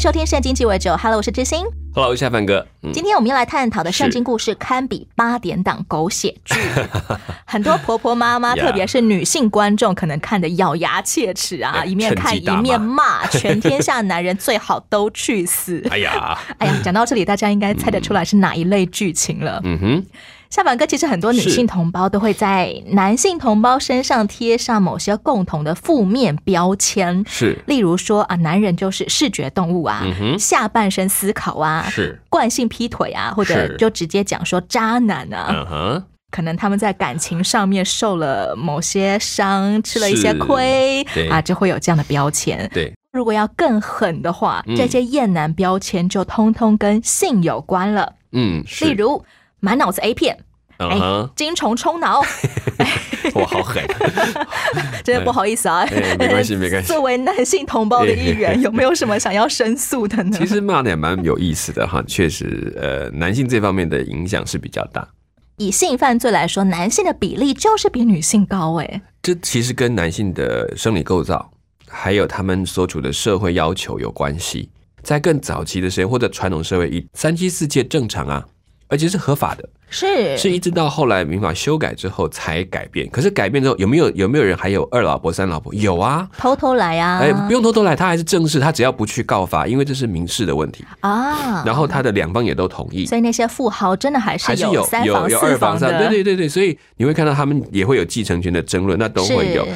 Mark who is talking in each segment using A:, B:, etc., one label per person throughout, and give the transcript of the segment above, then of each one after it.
A: 迎收听《圣经鸡尾酒》，Hello，我是知心。
B: Hello，夏凡哥。嗯，
A: 今天我们要来探讨的圣经故事，堪比八点档狗血剧。很多婆婆妈妈，特别是女性观众，可能看得咬牙切齿啊，一面看一面骂，全天下男人最好都去死。
B: 哎呀，
A: 哎呀，讲到这里，大家应该猜得出来是哪一类剧情了。
B: 嗯哼，
A: 夏凡哥，其实很多女性同胞都会在男性同胞身上贴上某些共同的负面标签，
B: 是。
A: 例如说啊，男人就是视觉动物啊，
B: 嗯
A: 下半身思考啊，
B: 是，
A: 惯性劈腿啊，或者就直接讲说渣男啊，
B: 嗯哼，
A: 可能他们在感情上面受了某些伤，吃了一些
B: 是。
A: 亏
B: 对。
A: 啊，就会有这样的标签。
B: 对，
A: 如果要更狠的话，
B: 嗯。
A: 这些厌男标签就通通跟性有关了，
B: 嗯，
A: 例，如满脑子 A 片。精虫充脑，
B: 哇，好狠，
A: 真的不好意思啊，
B: 哎没关系 没关系
A: 作为男性同胞的一员，有没有什么想要申诉的呢？
B: 其实骂的也蛮有意思的哈，确实，呃，男性这方面的影响是比较大。
A: 以性犯罪来说，男性的比例就是比女性高哎。
B: 这其实跟男性的生理构造，还有他们所处的社会要求有关系。在更早期的时间或者传统社会，以三妻四妾正常啊，而且是合法的，
A: 是
B: 是一直到后来民法修改之后才改变。可是改变之后，有没有有没有人还有二老婆、三老婆？有啊，
A: 偷偷来啊，
B: 哎，不用偷偷来，他还是正式，他只要不去告发，因为这是民事的问题。
A: 啊。
B: 然后他的两方也都同意，
A: 所以那些富豪真的还是
B: 还是有
A: 三房
B: 有有二房三，对对对对，所以你会看到他们也会有继承权的争论，那都会有。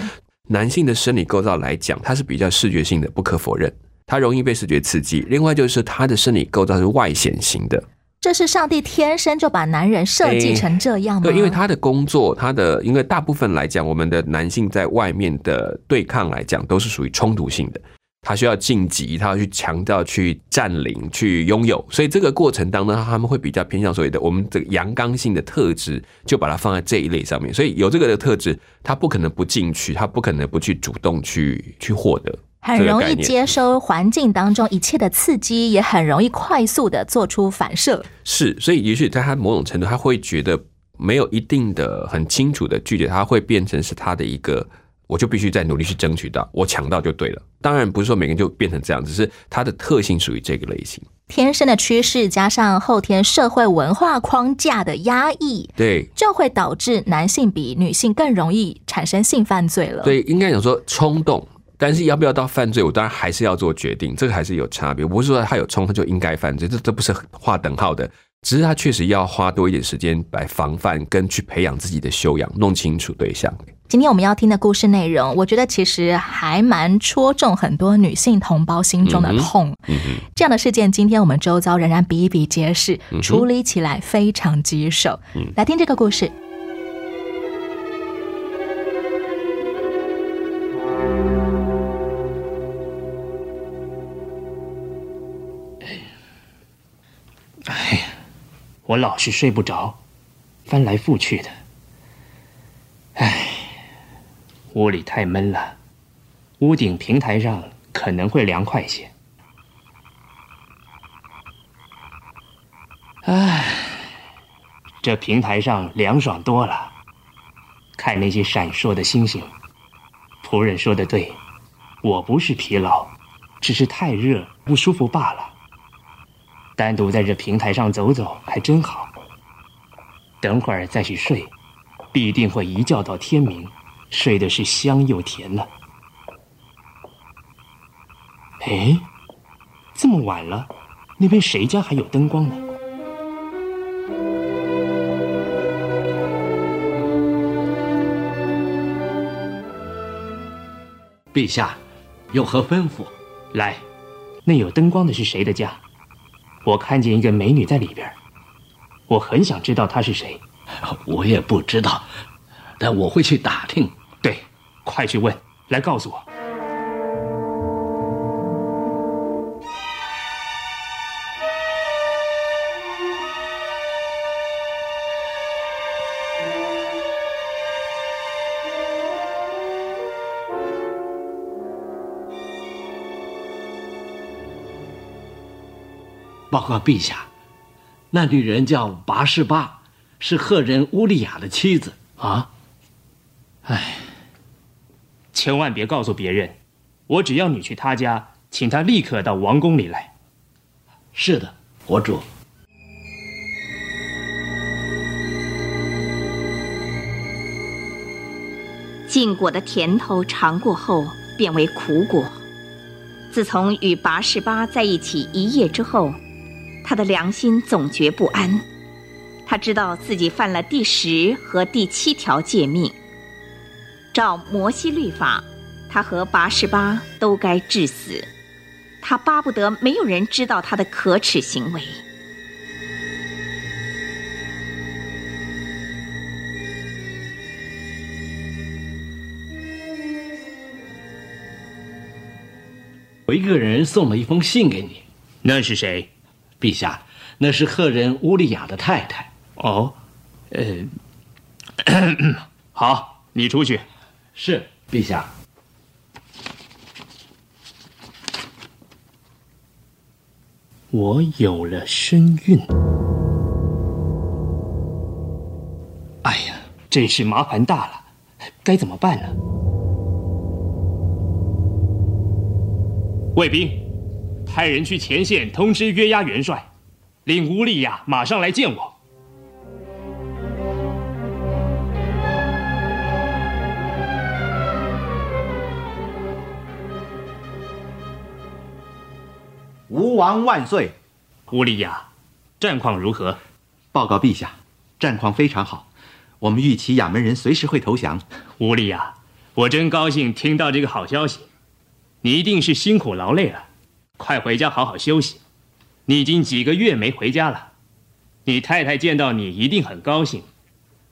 B: 男性的生理构造来讲，它是比较视觉性的，不可否认，它容易被视觉刺激。另外就是他的生理构造是外显型的，
A: 这是上帝天生就把男人设计成这样吗？
B: 对，因为他的工作，他的因为大部分来讲，我们的男性在外面的对抗来讲，都是属于冲突性的。他需要晋级，他要去强调、去占领、去拥有，所以这个过程当中，他们会比较偏向所谓的我们这个阳刚性的特质，就把它放在这一类上面。所以有这个的特质，他不可能不进去，他不可能不去主动去去获得。
A: 很容易接收环境当中一切的刺激，也很容易快速的做出反射。
B: 是，所以也许在他某种程度，他会觉得没有一定的很清楚的拒绝，他会变成是他的一个，我就必须再努力去争取到，我抢到就对了。当然不是说每个人就变成这样，只是他的特性属于这个类型。
A: 天生的趋势加上后天社会文化框架的压抑，
B: 对
A: 就会导致男性比女性更容易产生性犯罪了。，
B: 对，应该讲说冲动，但是要不要到犯罪，我当然还是要做决定，这个还是有差别。不是说他有冲他就应该犯罪，这这不是划等号的。只是他确实要花多一点时间来防范，跟去培养自己的修养，弄清楚对象。
A: 今天我们要听的故事内容，我觉得其实还蛮戳中很多女性同胞心中的痛。这样的事件，今天我们周遭仍然比比皆是，
B: 嗯
A: 处理起来非常棘手。
B: 嗯
A: 来听这个故事。
C: 我老是睡不着，翻来覆去的。唉，屋里太闷了，屋顶平台上可能会凉快些。唉，这平台上凉爽多了，看那些闪烁的星星。仆人说的对，我不是疲劳，只是太热不舒服罢了。单独在这平台上走走还真好。等会儿再去睡，必定会一觉到天明，睡的是香又甜了。哎，这么晚了，那边谁家还有灯光呢？
D: 陛下，有何吩咐？
C: 来，那有灯光的是谁的家？我看见一个美女在里边，我很想知道她是谁。
D: 我也不知道，但我会去打听。
C: 对，快去问，来告诉我。
D: 报告陛下，那女人叫拔士巴，是赫人乌利亚的妻子
C: 啊。哎，千万别告诉别人，我只要你去他家，请他立刻到王宫里来。
D: 是的，国主。
E: 禁果的甜头尝过后，变为苦果。自从与拔士巴在一起一夜之后，他的良心总觉不安。他知道自己犯了第十和第七条诫命。照摩西律法，他和拔士巴都该致死。他巴不得没有人知道他的可耻行为。
D: 我一个人送了一封信给你，
C: 那是谁？
D: 陛下，那是赫人乌利亚的太太。
C: 哦，呃，好，你出去。
D: 是，陛下。
C: 我有了身孕。哎呀，真是麻烦大了，该怎么办呢？卫兵，派人去前线通知约押元帅，令乌利亚马上来见我。
F: 吴王万岁！
C: 乌利亚，战况如何？
F: 报告陛下，战况非常好。我们预期亚门人随时会投降。
C: 乌利亚，我真高兴听到这个好消息。你一定是辛苦劳累了，快回家好好休息。你已经几个月没回家了，你太太见到你一定很高兴。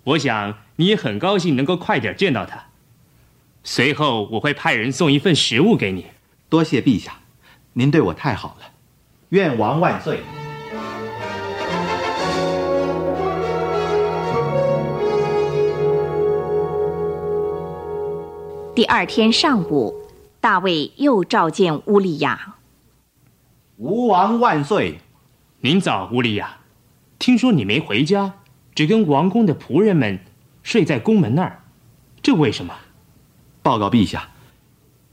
C: 我想你也很高兴能够快点见到她。随后我会派人送一份食物给你。
F: 多谢陛下，您对我太好了。愿王万岁！
E: 第二天上午。大卫又召见乌利亚。
F: 吴王万岁！
C: 您早，乌利亚。听说你没回家，只跟王宫的仆人们睡在宫门那儿，这为什么？
F: 报告陛下，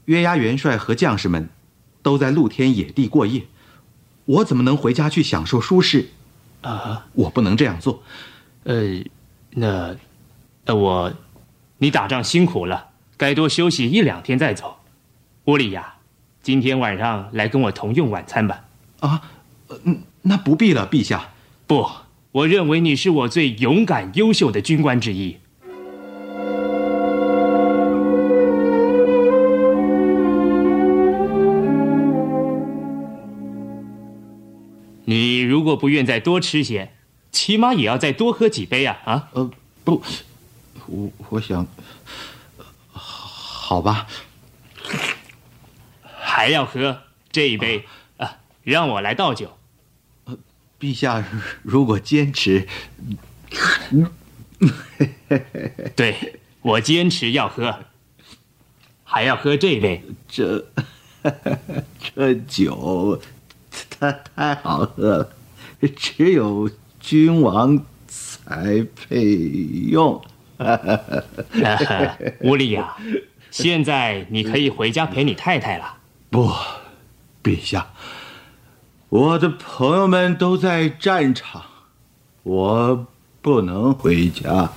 F: 约押元帅和将士们都在露天野地过夜，我怎么能回家去享受舒适？
C: 啊，
F: 我不能这样做。
C: 呃，那，呃，我，你打仗辛苦了，该多休息一两天再走。乌利亚，今天晚上来跟我同用晚餐吧。
F: 啊，嗯，那不必了，陛下。
C: 不，我认为你是我最勇敢、优秀的军官之一。你如果不愿再多吃些，起码也要再多喝几杯啊！啊，
F: 呃，不，我我想，好吧。
C: 还要喝这一杯啊！让我来倒酒。
F: 陛下如果坚持，
C: 对我坚持要喝，还要喝这杯。
F: 这 这酒它太好喝了，只有君王才配用。
C: 乌利亚，现在你可以回家陪你太太了。
F: 不，陛下，我的朋友们都在战场，我不能回家。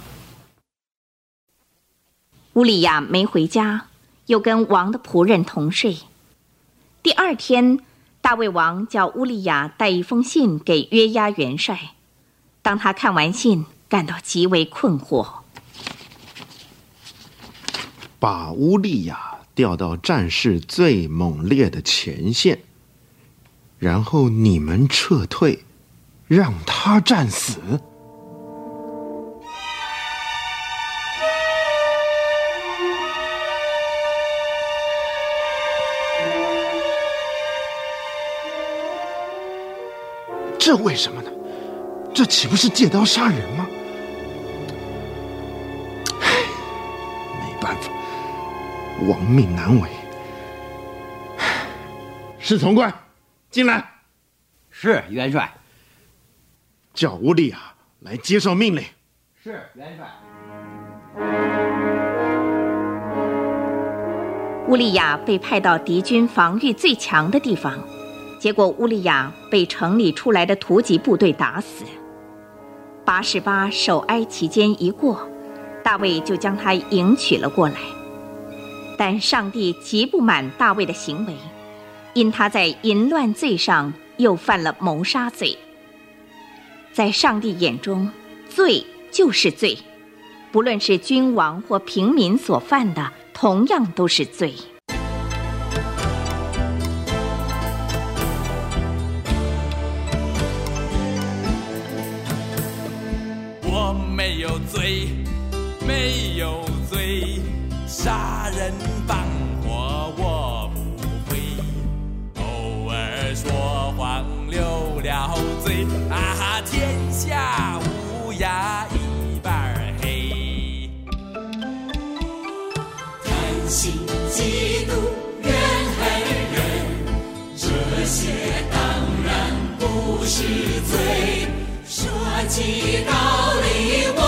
E: 乌利亚没回家，又跟王的仆人同睡。第二天，大卫王叫乌利亚带一封信给约押元帅。当他看完信，感到极为困惑，
G: 把乌利亚。调到战事最猛烈的前线，然后你们撤退，让他战死。这为什么呢？这岂不是借刀杀人吗？亡命难违，侍从官，进来。
D: 是元帅。
G: 叫乌利亚来接受命令。
D: 是元帅。
E: 乌利亚被派到敌军防御最强的地方，结果乌利亚被城里出来的突击部队打死。八十八守哀期间一过，大卫就将他迎娶了过来。但上帝极不满大卫的行为，因他在淫乱罪上又犯了谋杀罪。在上帝眼中，罪就是罪，不论是君王或平民所犯的，同样都是罪。
H: 我没有罪，没有，杀人放火我不会，偶尔说谎流了嘴，啊哈，天下乌鸦一半黑。
I: 贪心嫉妒怨恨人，这些当然不是罪。说起道理我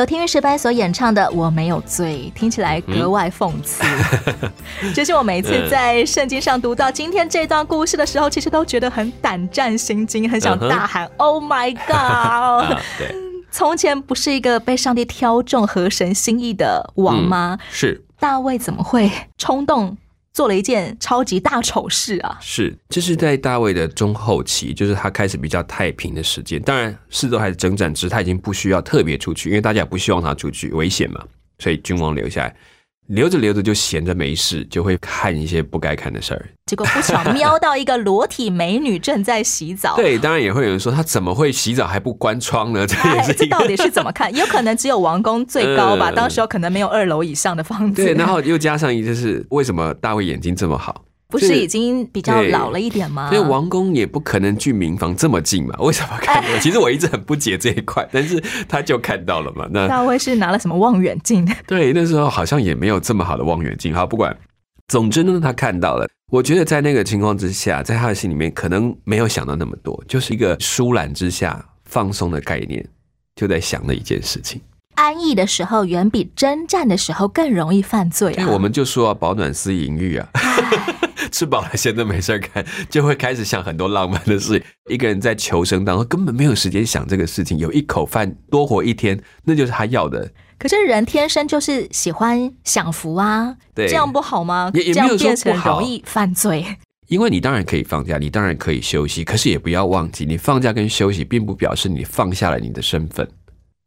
A: 由听乐诗班所演唱的《我没有罪》，听起来格外讽刺。就是我每次在圣经上读到今天这段故事的时候，其实都觉得很胆战心惊，很想大喊 “Oh my God！”
B: 对，
A: 从前不是一个被上帝挑中、合神心意的王吗？
B: 是
A: 大卫怎么会冲动做了一件超级大丑事啊？
B: 是，这是在大卫的中后期，就是他开始比较太平的时间。当然，四周还是征战，只是他已经不需要特别出去，因为大家也不希望他出去，危险嘛。所以君王留下来，留着留着就闲着没事，就会看一些不该看的事儿。
A: 结果不巧瞄到一个裸体美女正在洗澡。
B: 对，当然也会有人说她怎么会洗澡还不关窗呢？这也
A: 哎，
B: 是
A: 到底是怎么看？有可能只有王宫最高吧，
B: 嗯
A: 当时候可能没有二楼以上的房子。
B: 对，然后又加上一就是为什么大卫眼睛这么好？
A: 不是已经比较老了一点吗？
B: 所以王宫也不可能距民房这么近嘛？为什么看到？其实我一直很不解这一块，但是他就看到了嘛。那
A: 大卫是拿了什么望远镜？
B: 对，那时候好像也没有这么好的望远镜。好，不管，总之呢，他看到了。我觉得在那个情况之下，在他的心里面可能没有想到那么多，就是一个疏懒之下放松的概念，就在想的一件事情。
A: 安逸的时候远比征战的时候更容易犯罪啊！
B: 因为我们就说啊，保暖思淫欲啊，吃饱了闲着没事儿干，就会开始想很多浪漫的事。一个人在求生当中根本没有时间想这个事情，有一口饭多活一天，那就是他要的。
A: 可是人天生就是喜欢享福啊，
B: 对
A: 这样不好吗？
B: 也也没有说不好
A: 容易犯罪。
B: 因为你当然可以放假，你当然可以休息，可是也不要忘记，你放假跟休息并不表示你放下了你的身份。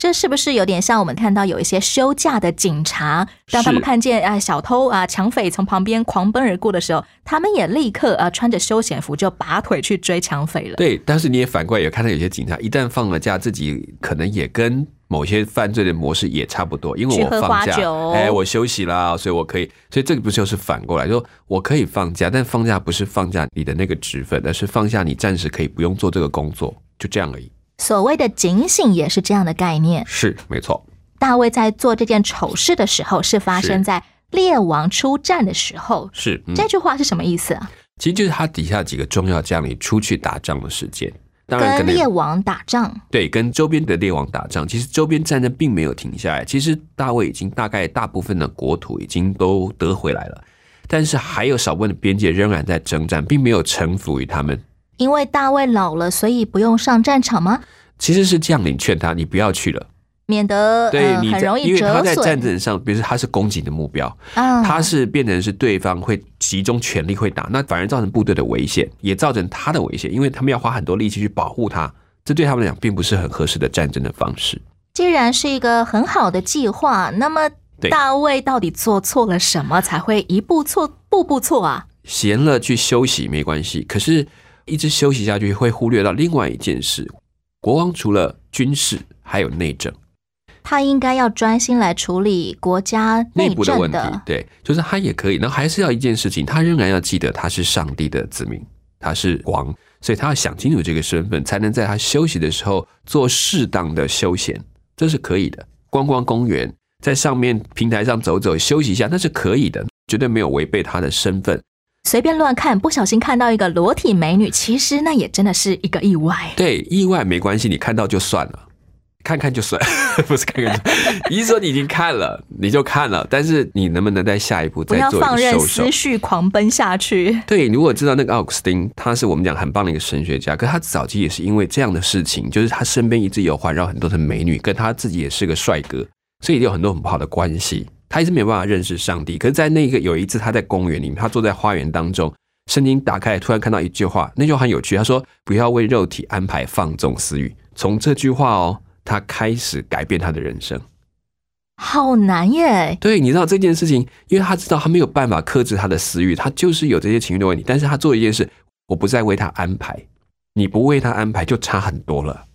A: 这是不是有点像我们看到有一些休假的警察，当他们看见啊小偷啊抢匪从旁边狂奔而过的时候，他们也立刻啊穿着休闲服就拔腿去追抢匪了。
B: 对，但是你也反过来也看到有些警察一旦放了假，自己可能也跟某些犯罪的模式也差不多，因为我放假哎，我休息啦，所以我可以，所以这个不就是反过来，说我可以放假，但放假不是放假你的那个职分，而是放下你暂时可以不用做这个工作，就这样而已。
A: 所谓的警醒也是这样的概念。
B: 是，没错。
A: 大卫在做这件丑事的时候，是发生在列王出战的时候。
B: 是，嗯
A: 这句话是什么意思啊？
B: 其实就是他底下几个重要将领出去打仗的时间，当然
A: 跟
B: 跟
A: 列王打仗，
B: 对，跟周边的列王打仗，其实周边战争并没有停下来。其实大卫已经大概大部分的国土已经都得回来了，但是还有少部分的边界仍然在征战，并没有臣服于他们。
A: 因为大卫老了，所以不用上战场吗？
B: 其实是将领劝他，你不要去了，
A: 免得
B: 对你
A: 很容易
B: 因为他
A: 折
B: 在战争上，比如说他是攻击的目标，
A: 啊。
B: 他是变成是对方会集中全力会打，那反而造成部队的危险，也造成他的危险，因为他们要花很多力气去保护他，这对他们来讲并不是很合适的战争的方式。
A: 既然是一个很好的计划，那么大卫到底做错了什么，才会一步错步步错啊？
B: 闲了去休息没关系，可是一直休息下去会忽略到另外一件事：国王除了军事，还有内政、
A: 他应该要专心来处理国家
B: 内
A: 内
B: 部的问题。。对，就是他也可以，那还是要一件事情，他仍然要记得他是上帝的子民，他是王，所以他要想清楚这个身份，才能在他休息的时候做适当的休闲，这是可以的。逛逛公园，在上面平台上走走，休息一下，那是可以的，绝对没有违背他的身份。
A: 随便乱看，不小心看到一个裸体美女，其实那也真的是一个意外。
B: 对，意外没关系，你看到就算了，看看就算，不是看看就。意思说你已经看了，你就看了，但是你能不能在下一步再做一
A: 要放任
B: 个收手
A: 思？绪狂奔下去。
B: 对，如果知道那个奥古斯丁，他是我们讲很棒的一个神学家，可他早期也是因为这样的事情，就是他身边一直有环绕很多的美女，跟他自己也是个帅哥，所以有很多很不好的关系。他一直没有办法认识上帝。可是，在那个有一次，他在公园里面，他坐在花园当中，圣经打开，突然看到一句话，那句话很有趣，他说：“不要为肉体安排放纵私欲。”从这句话哦，他开始改变他的人生。
A: 好难耶！
B: 对，你知道这件事情，因为他知道他没有办法克制他的私欲，他就是有这些情绪的问题。但是他做一件事，我不再为他安排，你不为他安排就差很多了。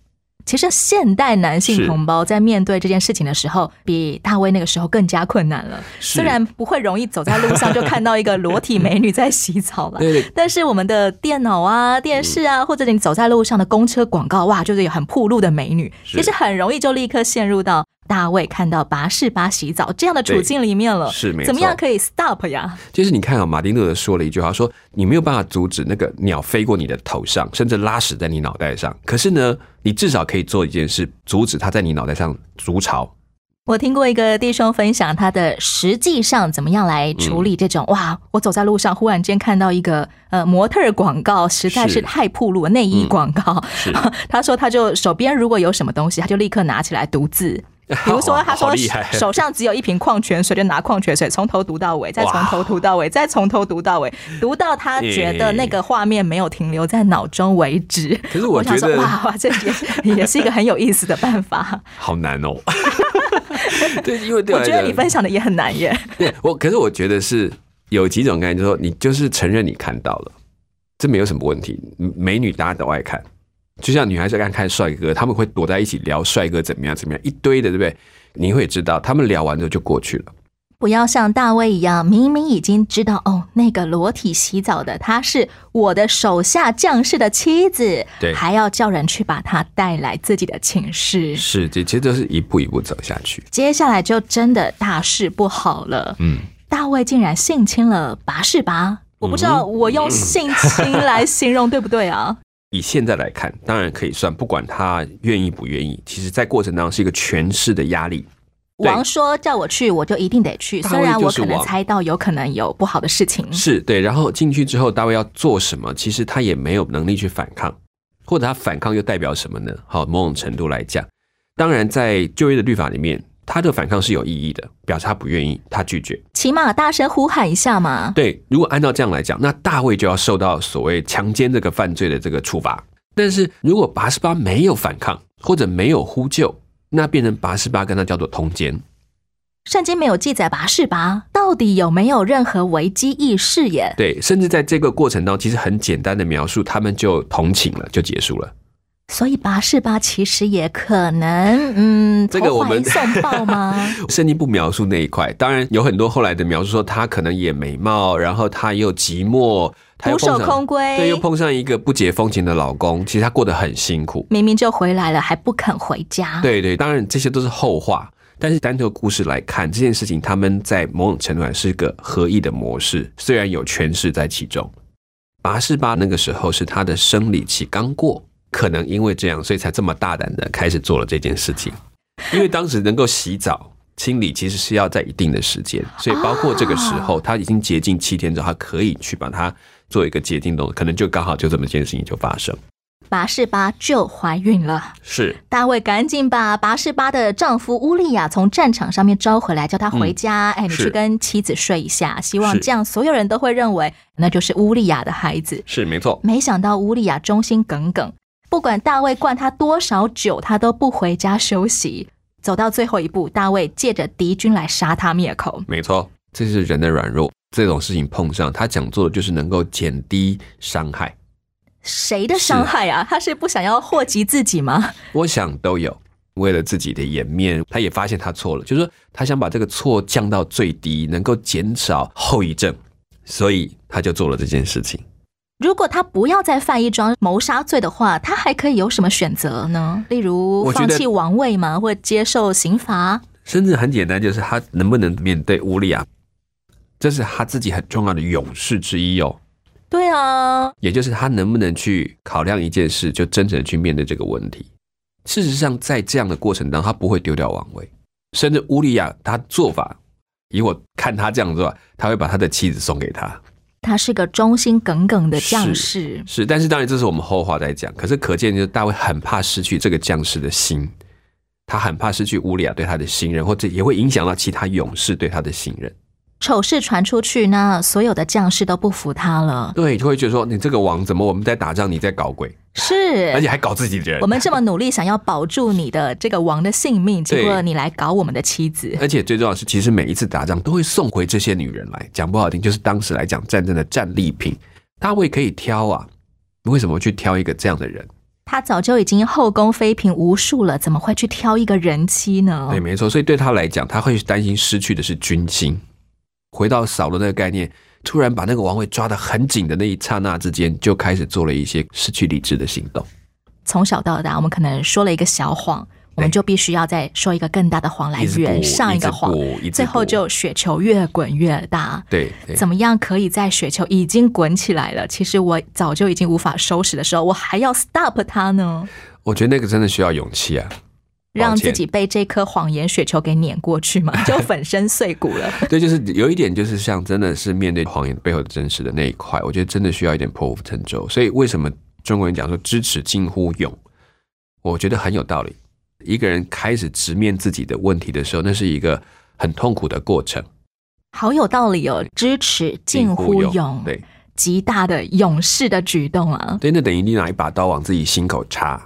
A: 其实现代男性同胞在面对这件事情的时候，比大卫那个时候更加困难了。
B: 是。
A: 虽然不会容易走在路上就看到一个裸体美女在洗澡了，
B: 对。对
A: 但是我们的电脑啊、电视啊，或者你走在路上的公车广告，哇，就是有很暴露的美女，其实很容易就立刻陷入到大卫看到拔士巴洗澡这样的处境里面了。
B: 是没错
A: 怎么样可以 stop 呀？
B: 就是你看啊，马丁路德说了一句话，说你没有办法阻止那个鸟飞过你的头上，甚至拉屎在你脑袋上。可是呢，你至少可以做一件事，阻止它在你脑袋上筑巢。
A: 我听过一个弟兄分享他的实际上怎么样来处理这种、
B: 嗯
A: 哇，我走在路上忽然间看到一个呃模特儿广告，实在是
B: 是
A: 太暴露了，内衣广告。
B: 是
A: 他说他就手边如果有什么东西，他就立刻拿起来读字。比如说，他说手上只有一瓶矿泉水，就拿矿泉水从头读到尾，再从头读到尾，再从头读到尾，读到他觉得那个画面没有停留在脑中为止。
B: 可是我，觉得
A: 哇哇，这也 也是一个很有意思的办法。
B: 好难哦。对，因为对
A: 我觉得你分享的也很难耶。
B: 对我，可是我觉得是有几种概念，就是说你就是承认你看到了，这没有什么问题。美女大家都爱看，就像女孩子爱看帅哥，他们会躲在一起聊帅哥怎么样怎么样，一堆的，对不对？你会知道，他们聊完之后就过去了。
A: 不要像大卫一样，明明已经知道哦，那个裸体洗澡的她是我的手下将士的妻子，
B: 对
A: 还要叫人去把她带来自己的寝室。
B: 是，这其实都是一步一步走下去。
A: 接下来就真的大事不好了。
B: 嗯，
A: 大卫竟然性侵了拔士拔，我不知道我用性侵来形容对不对啊？
B: 以现在来看，当然可以算，不管他愿意不愿意，其实在过程当中是一个权势的压力。
A: 王说叫我去，我就一定得去，虽然我可能猜到有可能有不好的事情。
B: 是对，然后进去之后，大卫要做什么？其实他也没有能力去反抗，或者他反抗又代表什么呢？好，某种程度来讲，当然在就业的律法里面，他的反抗是有意义的，表示他不愿意，他拒绝。
A: 起码大声呼喊一下嘛。
B: 对，如果按照这样来讲，那大卫就要受到所谓强奸这个犯罪的这个处罚。但是如果拔示巴没有反抗或者没有呼救，那变成拔示巴跟他叫做通奸。
A: 圣经没有记载拔示巴到底有没有任何危机意识耶？
B: 对，甚至在这个过程当中，其实很简单的描述，他们就同寝了，就结束了。
A: 所以拔示巴其实也可能，嗯，
B: 这个我们
A: 送抱吗？
B: 圣经不描述那一块，当然有很多后来的描述说他可能也美貌，然后他又寂寞，他又
A: 守空归
B: 对，又碰上一个不解风情的老公，其实他过得很辛苦。
A: 明明就回来了，还不肯回家。
B: 对对，当然这些都是后话。但是单就故事来看，这件事情他们在某种程度上是个合意的模式，虽然有权势在其中。拔示巴那个时候是他的生理期刚过，可能因为这样，所以才这么大胆的开始做了这件事情。因为当时能够洗澡清理，其实是要在一定的时间，所以包括这个时候，他已经洁净七天之后，他可以去把它做一个洁净动作，可能就刚好就这么一件事情就发生。
A: 拔示巴就怀孕了。
B: 是
A: 大卫赶紧把拔示巴的丈夫乌利亚从战场上面招回来，叫他回家。哎，你去跟妻子睡一下，希望这样所有人都会认为那就是乌利亚的孩子。
B: 是没错，
A: 没想到乌利亚忠心耿耿，不管大卫灌他多少酒，他都不回家休息。走到最后一步，大卫借着敌军来杀他灭口。
B: 没错，这是人的软弱。这种事情碰上，他想做的就是能够减低伤害。
A: 谁的伤害啊？他是不想要祸及自己吗？
B: 我想都有，为了自己的颜面，他也发现他错了，就是说他想把这个错降到最低，能够减少后遗症，所以他就做了这件事情。
A: 如果他不要再犯一桩谋杀罪的话，他还可以有什么选择呢？例如放弃王位吗？或接受刑罚？
B: 甚至很简单，就是他能不能面对乌利亚，这是他自己很重要的勇士之一哦。
A: 对啊，
B: 也就是他能不能去考量一件事，就真诚的去面对这个问题。事实上，在这样的过程当中，他不会丢掉王位，甚至乌利亚他做法，以我看他这样做，他会把他的妻子送给他。
A: 他是个忠心耿耿的将士。
B: 是，但是当然这是我们后话在讲。可是可见，就是大卫很怕失去这个将士的心，他很怕失去乌利亚对他的信任，或者也会影响到其他勇士对他的信任。
A: 丑事传出去，那所有的将士都不服他了。
B: 对，就会觉得说，你这个王怎么我们在打仗，你在搞鬼，
A: 是，
B: 而且还搞自己的人。
A: 我们这么努力想要保住你的这个王的性命，结果你来搞我们的妻子。
B: 而且最重要的是，其实每一次打仗都会送回这些女人来。讲不好听，就是当时来讲战争的战利品。大卫可以挑啊，为什么去挑一个这样的人？
A: 他早就已经后宫妃嫔无数了，怎么会去挑一个人妻呢？
B: 对，没错。所以对他来讲，他会担心失去的是军心。回到扫罗那个概念，突然把那个王位抓得很紧的那一刹那之间，就开始做了一些失去理智的行动。
A: 从小到大，我们可能说了一个小谎，我们就必须要再说一个更大的谎来圆上一个谎最后就雪球越滚越大。
B: 对，对
A: 怎么样可以在雪球已经滚起来了，其实我早就已经无法收拾的时候，我还要 stop 它呢？
B: 我觉得那个真的需要勇气啊。
A: 让自己被这颗谎言雪球给碾过去嘛，就粉身碎骨了。
B: 对，就是有一点，就是像真的是面对谎言背后的真实的那一块，我觉得真的需要一点破釜沉舟。所以为什么中国人讲说知耻近乎勇，我觉得很有道理。一个人开始直面自己的问题的时候，那是一个很痛苦的过程，
A: 好有道理哦，支持近乎勇，
B: 对
A: 极大的勇士的举动啊！
B: 对，那等于你拿一把刀往自己心口插，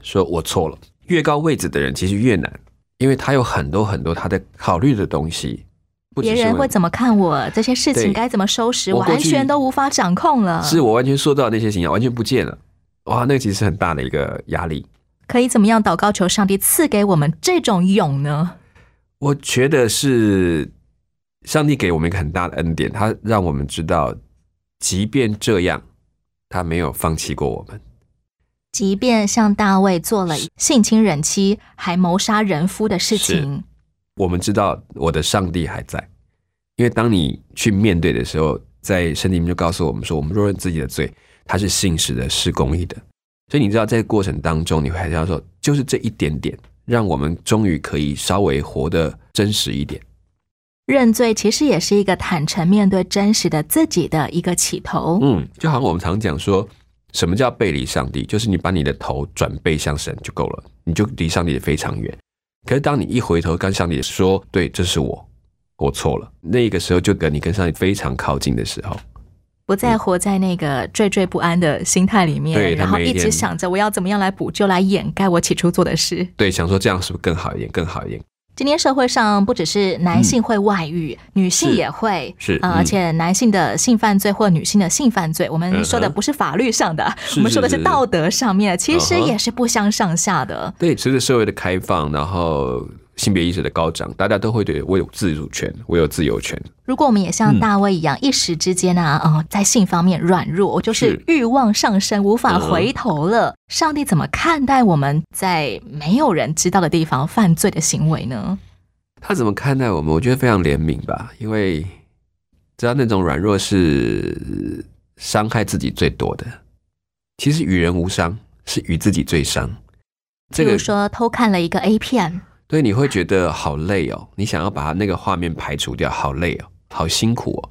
B: 说我错了。越高位置的人其实越难，因为他有很多很多他在考虑的东西，
A: 别人会怎么看我？这些事情该怎么收拾？我完全都无法掌控了。
B: 是我完全受到那些形象完全不见了，哇，那个其实是很大的一个压力。
A: 可以怎么样祷告求上帝赐给我们这种勇呢？
B: 我觉得是上帝给我们一个很大的恩典，他让我们知道，即便这样，他没有放弃过我们。
A: 即便像大卫做了性侵人妻，还谋杀人夫的事情，
B: 我们知道我的上帝还在，因为当你去面对的时候，在圣经里面就告诉我们说，我们若认自己的罪，他是信实的，是公义的。所以你知道，在过程当中，你会还是要说，就是这一点点，让我们终于可以稍微活得真实一点。
A: 认罪其实也是一个坦诚面对真实的自己的一个起头。
B: 嗯，就好像我们常讲说，什么叫背离上帝？就是你把你的头转背向神就够了，你就离上帝非常远。可是当你一回头跟上帝说：“对，这是我，我错了。”那个时候就跟你跟上帝非常靠近的时候。
A: 不再活在那个惴惴不安的心态里面，然后一直想着我要怎么样来补救、来掩盖我起初做的事。
B: 对，想说这样是不是更好一点？更好一点。
A: 今天社会上不只是男性会外遇，女性也会，呃
B: 是嗯。
A: 而且男性的性犯罪或女性的性犯罪，我们说的不是法律上的，
B: 是
A: 我们说的是道德上面的，其实也是不相上下的。
B: 对，随着社会的开放，然后性别意识的高涨，大家都会对我有自主权，我有自由权。
A: 如果我们也像
B: 嗯
A: 大卫一样，一时之间啊，呃，在性方面软弱，就是
B: 是
A: 欲望上升，无法
B: 嗯
A: 回头了，上帝怎么看待我们在没有人知道的地方犯罪的行为呢？
B: 他怎么看待我们？我觉得非常怜悯吧，因为知道那种软弱是伤害自己最多的。其实与人无伤，是与自己最伤。这个
A: 比如说偷看了一个 A 片，
B: 对你会觉得好累哦，你想要把那个画面排除掉，好累哦，好辛苦哦。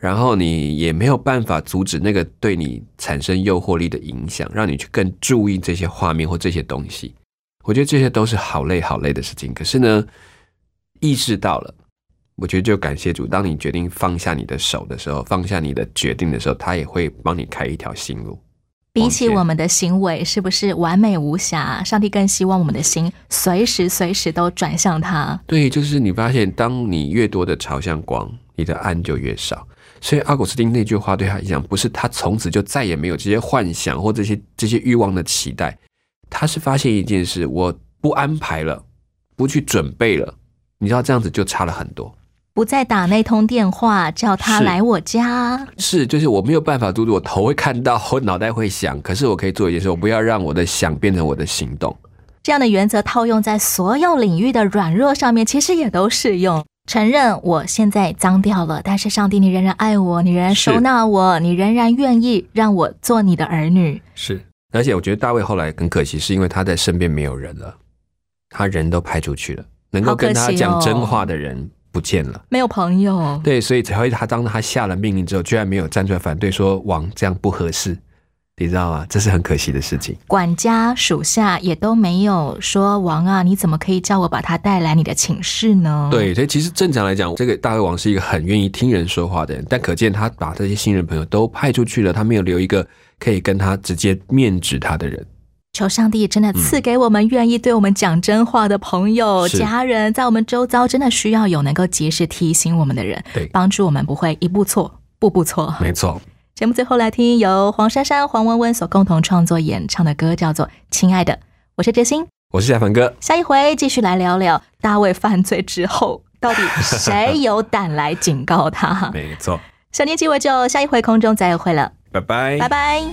B: 然后你也没有办法阻止那个对你产生诱惑力的影响，让你去更注意这些画面或这些东西。我觉得这些都是好累好累的事情。可是呢，意识到了，我觉得就感谢主。当你决定放下你的手的时候，放下你的决定的时候，他也会帮你开一条新路。
A: 比起我们的行为是不是完美无瑕，上帝更希望我们的心随时随时都转向他。
B: 对，就是你发现，当你越多的朝向光，你的暗就越少。所以阿古斯丁那句话对他影响，不是他从此就再也没有这些幻想或这些这些欲望的期待，他是发现一件事：我不安排了，不去准备了，你知道这样子就差了很多。
A: 不再打那通电话叫他来我家，
B: 是，就是我没有办法阻止我头会看到，我脑袋会想，可是我可以做一件事，我不要让我的想变成我的行动。
A: 这样的原则套用在所有领域的软弱上面，其实也都适用。承认我现在脏掉了，但是上帝，你仍然爱我，你仍然收纳我，你仍然愿意让我做你的儿女。
B: 是，而且我觉得大卫后来很可惜，是因为他在身边没有人了，他人都派出去了，能够跟他讲真话的人不见了。
A: 没有朋友，
B: 对，所以才会他当他下了命令之后，居然没有站出来反对，说王这样不合适，你知道吗？这是很可惜的事情。
A: 管家属下也都没有说王啊，你怎么可以叫我把他带来你的寝室呢？
B: 对，所以其实正常来讲，这个大胃王是一个很愿意听人说话的人，但可见他把这些新人朋友都派出去了，他没有留一个可以跟他直接面指他的人。
A: 求上帝真的赐给我们愿意对我们讲真话的朋友、
B: 是
A: 家人，在我们周遭真的需要有能够及时提醒我们的人，
B: 对
A: 帮助我们不会一步错，步步错。
B: 没错，
A: 节目最后来听由黄珊珊、黄文文所共同创作演唱的歌，叫做《亲爱的》。我是哲心，
B: 我是夏凡哥，
A: 下一回继续来聊聊大卫犯罪之后，到底谁有胆来警告他？
B: 没错，
A: 小年纪我就，下一回空中再会了，
B: 拜拜，
A: 拜拜。